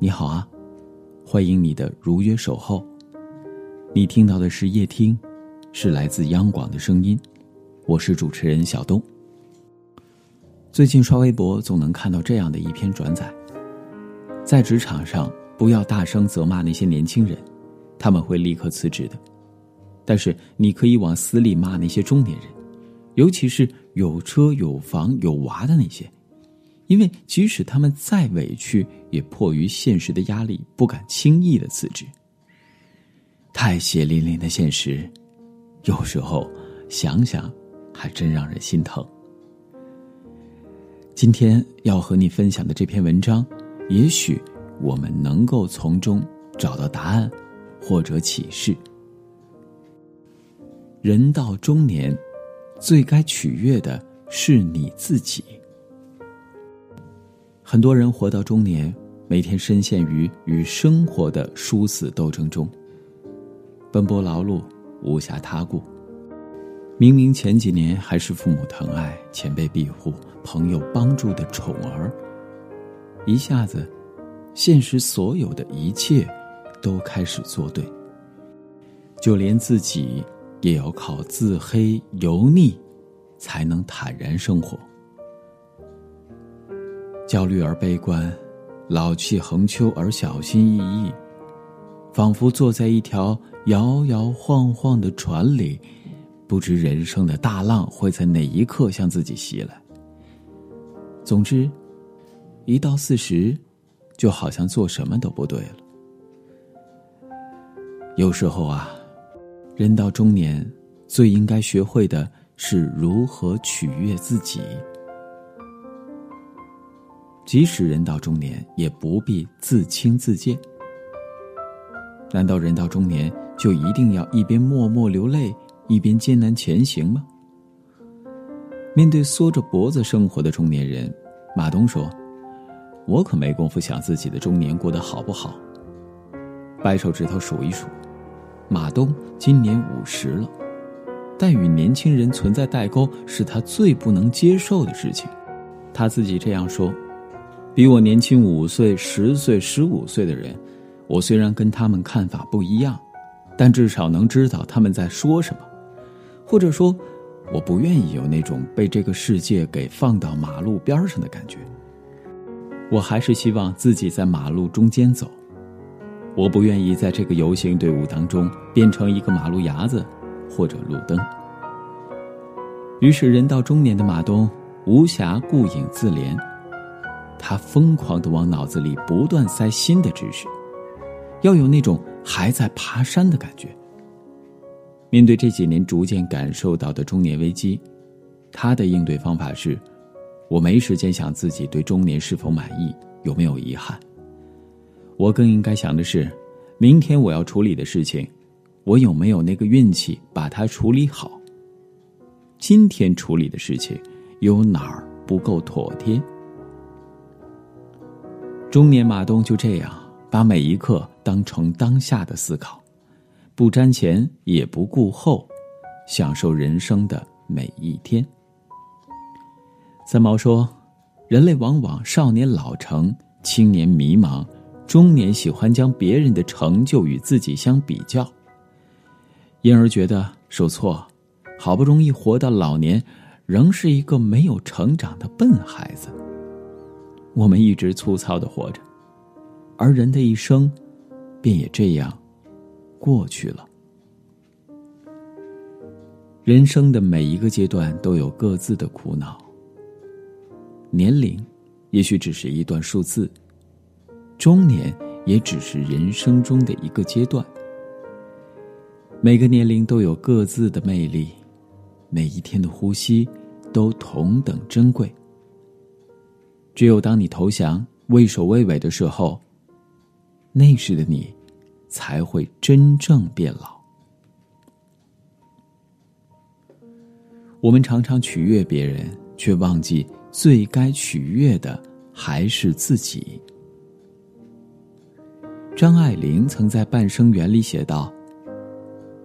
你好啊，欢迎你的如约守候。你听到的是夜听，是来自央广的声音。我是主持人小东。最近刷微博总能看到这样的一篇转载：在职场上，不要大声责骂那些年轻人，他们会立刻辞职的。但是你可以往死里骂那些中年人，尤其是有车有房有娃的那些。因为即使他们再委屈，也迫于现实的压力，不敢轻易的辞职。太血淋淋的现实，有时候想想，还真让人心疼。今天要和你分享的这篇文章，也许我们能够从中找到答案，或者启示。人到中年，最该取悦的是你自己。很多人活到中年，每天深陷于与生活的殊死斗争中，奔波劳碌，无暇他顾。明明前几年还是父母疼爱、前辈庇护、朋友帮助的宠儿，一下子，现实所有的一切都开始作对，就连自己也要靠自黑油腻，才能坦然生活。焦虑而悲观，老气横秋而小心翼翼，仿佛坐在一条摇摇晃晃的船里，不知人生的大浪会在哪一刻向自己袭来。总之，一到四十，就好像做什么都不对了。有时候啊，人到中年，最应该学会的是如何取悦自己。即使人到中年，也不必自轻自贱。难道人到中年就一定要一边默默流泪，一边艰难前行吗？面对缩着脖子生活的中年人，马东说：“我可没工夫想自己的中年过得好不好。”掰手指头数一数，马东今年五十了，但与年轻人存在代沟是他最不能接受的事情。他自己这样说。比我年轻五岁、十岁、十五岁的人，我虽然跟他们看法不一样，但至少能知道他们在说什么，或者说，我不愿意有那种被这个世界给放到马路边上的感觉。我还是希望自己在马路中间走，我不愿意在这个游行队伍当中变成一个马路牙子或者路灯。于是，人到中年的马东无暇顾影自怜。他疯狂的往脑子里不断塞新的知识，要有那种还在爬山的感觉。面对这几年逐渐感受到的中年危机，他的应对方法是：我没时间想自己对中年是否满意，有没有遗憾。我更应该想的是，明天我要处理的事情，我有没有那个运气把它处理好？今天处理的事情，有哪儿不够妥帖？中年马东就这样把每一刻当成当下的思考，不瞻前也不顾后，享受人生的每一天。三毛说：“人类往往少年老成，青年迷茫，中年喜欢将别人的成就与自己相比较，因而觉得受挫，好不容易活到老年，仍是一个没有成长的笨孩子。”我们一直粗糙的活着，而人的一生，便也这样过去了。人生的每一个阶段都有各自的苦恼。年龄，也许只是一段数字；中年，也只是人生中的一个阶段。每个年龄都有各自的魅力，每一天的呼吸都同等珍贵。只有当你投降、畏首畏尾的时候，那时的你，才会真正变老。我们常常取悦别人，却忘记最该取悦的还是自己。张爱玲曾在《半生缘》里写道：“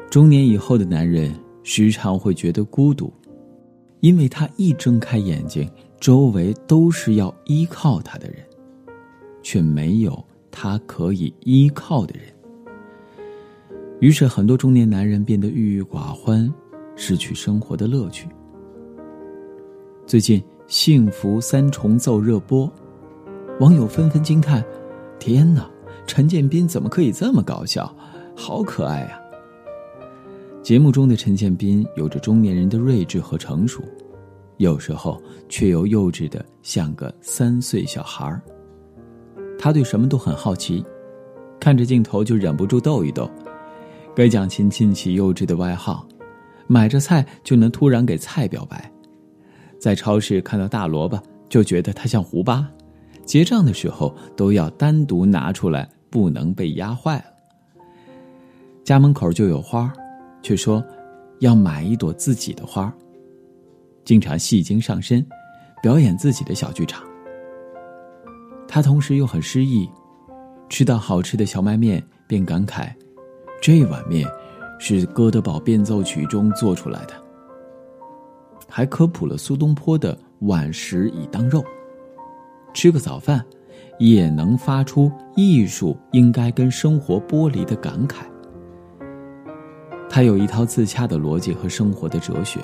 中年以后的男人，时常会觉得孤独，因为他一睁开眼睛。”周围都是要依靠他的人，却没有他可以依靠的人。于是，很多中年男人变得郁郁寡欢，失去生活的乐趣。最近，《幸福三重奏》热播，网友纷纷惊叹：“天哪，陈建斌怎么可以这么搞笑？好可爱呀！”节目中的陈建斌有着中年人的睿智和成熟，有时候却又幼稚的像个三岁小孩儿。他对什么都很好奇，看着镜头就忍不住逗一逗。给蒋勤亲起幼稚的外号，买着菜就能突然给菜表白，在超市看到大萝卜就觉得它像胡巴，结账的时候都要单独拿出来，不能被压坏了。家门口就有花，却说要买一朵自己的花。经常戏精上身，表演自己的小剧场。他同时又很失意，吃到好吃的小麦面便感慨：“这碗面是《哥德堡变奏曲》中做出来的。”还科普了苏东坡的“碗食以当肉”，吃个早饭也能发出艺术应该跟生活剥离的感慨。他有一套自洽的逻辑和生活的哲学，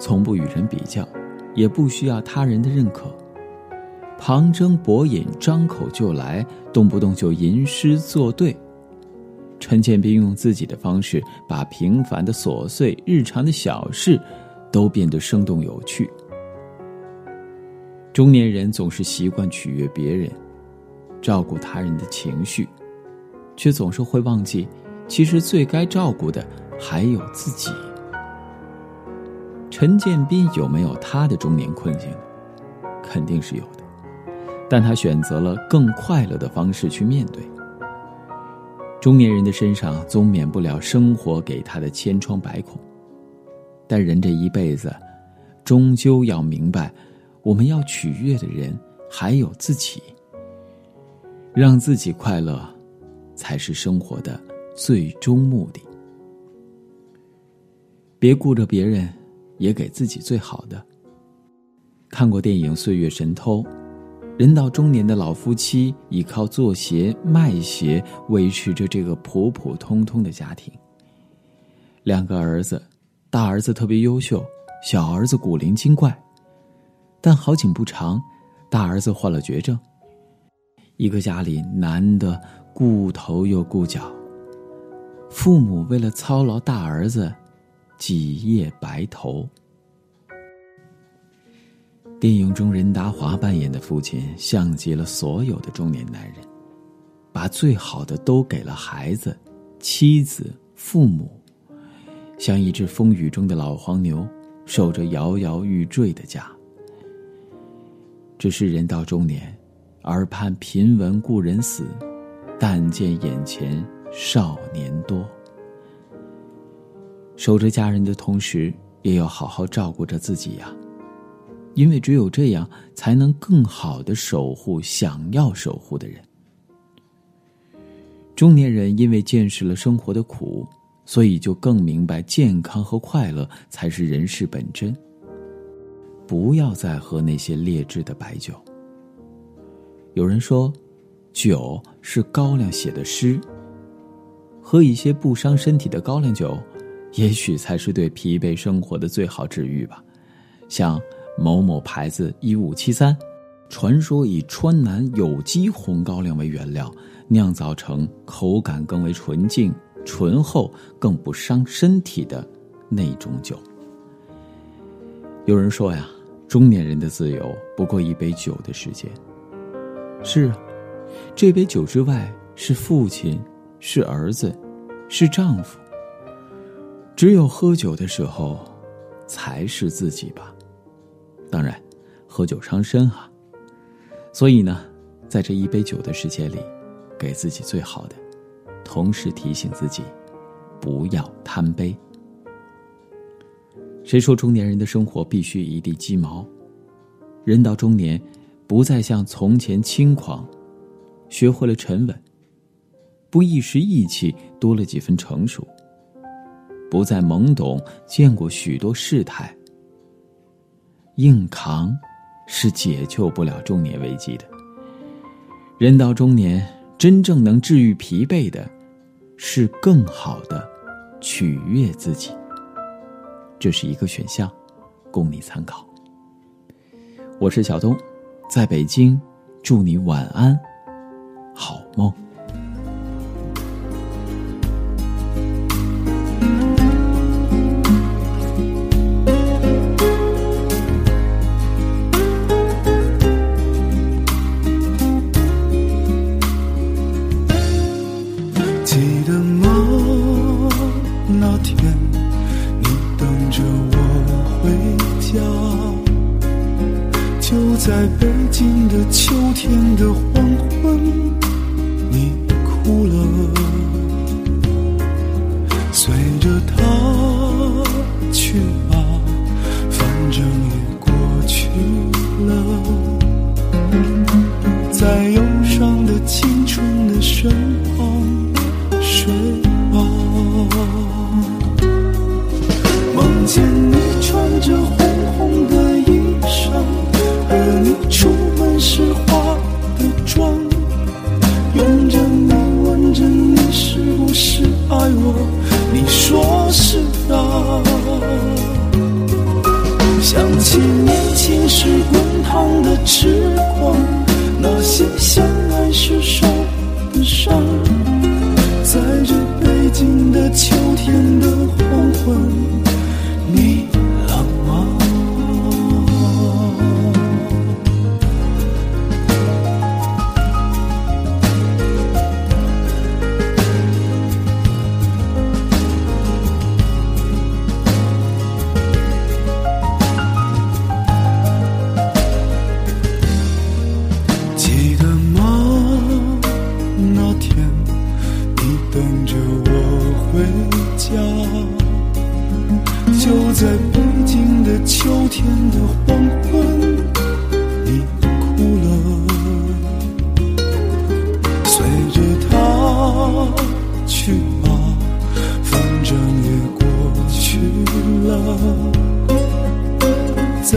从不与人比较，也不需要他人的认可。旁征博引，张口就来，动不动就吟诗作对。陈建斌用自己的方式，把平凡的琐碎、日常的小事，都变得生动有趣。中年人总是习惯取悦别人，照顾他人的情绪，却总是会忘记，其实最该照顾的还有自己。陈建斌有没有他的中年困境呢？肯定是有的。但他选择了更快乐的方式去面对。中年人的身上总免不了生活给他的千疮百孔，但人这一辈子，终究要明白，我们要取悦的人还有自己。让自己快乐，才是生活的最终目的。别顾着别人，也给自己最好的。看过电影《岁月神偷》。人到中年的老夫妻依靠做鞋卖鞋维持着这个普普通通的家庭。两个儿子，大儿子特别优秀，小儿子古灵精怪。但好景不长，大儿子患了绝症。一个家里男的顾头又顾脚，父母为了操劳大儿子，几夜白头。电影中，任达华扮演的父亲像极了所有的中年男人，把最好的都给了孩子、妻子、父母，像一只风雨中的老黄牛，守着摇摇欲坠的家。只是人到中年，耳畔频闻故人死，但见眼前少年多。守着家人的同时，也要好好照顾着自己呀。因为只有这样，才能更好的守护想要守护的人。中年人因为见识了生活的苦，所以就更明白健康和快乐才是人世本真。不要再喝那些劣质的白酒。有人说，酒是高粱写的诗。喝一些不伤身体的高粱酒，也许才是对疲惫生活的最好治愈吧。像。某某牌子一五七三，传说以川南有机红高粱为原料酿造成口感更为纯净、醇厚、更不伤身体的那种酒。有人说呀，中年人的自由不过一杯酒的时间。是啊，这杯酒之外是父亲，是儿子，是丈夫。只有喝酒的时候，才是自己吧。当然，喝酒伤身啊。所以呢，在这一杯酒的时间里，给自己最好的，同时提醒自己，不要贪杯。谁说中年人的生活必须一地鸡毛？人到中年，不再像从前轻狂，学会了沉稳；不一时意气，多了几分成熟；不再懵懂，见过许多事态。硬扛，是解救不了中年危机的。人到中年，真正能治愈疲惫的，是更好的取悦自己。这是一个选项，供你参考。我是小东，在北京，祝你晚安，好梦。在北京的秋天的黄昏，的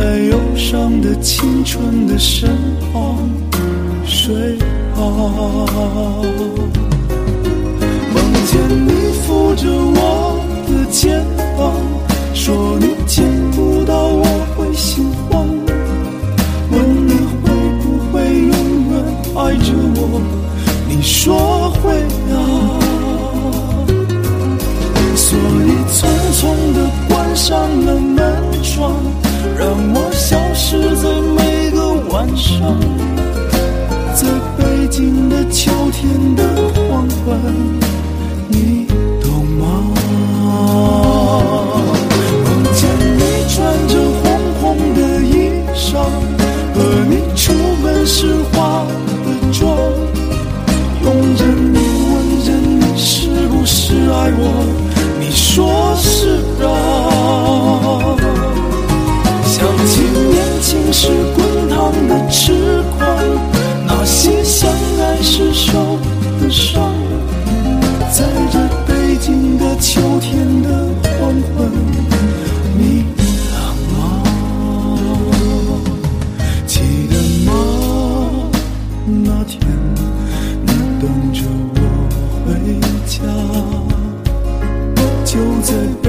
在忧伤的青春的身旁睡吧，梦见你扶着我的肩膀。说你见不到我会心慌，问你会不会永远爱着我？你说会啊，所以匆匆地关上了，让我消失在每个晚上在北京的秋天的黄昏你懂吗？梦见你穿着红红的衣裳和你出门时等着我回家。就在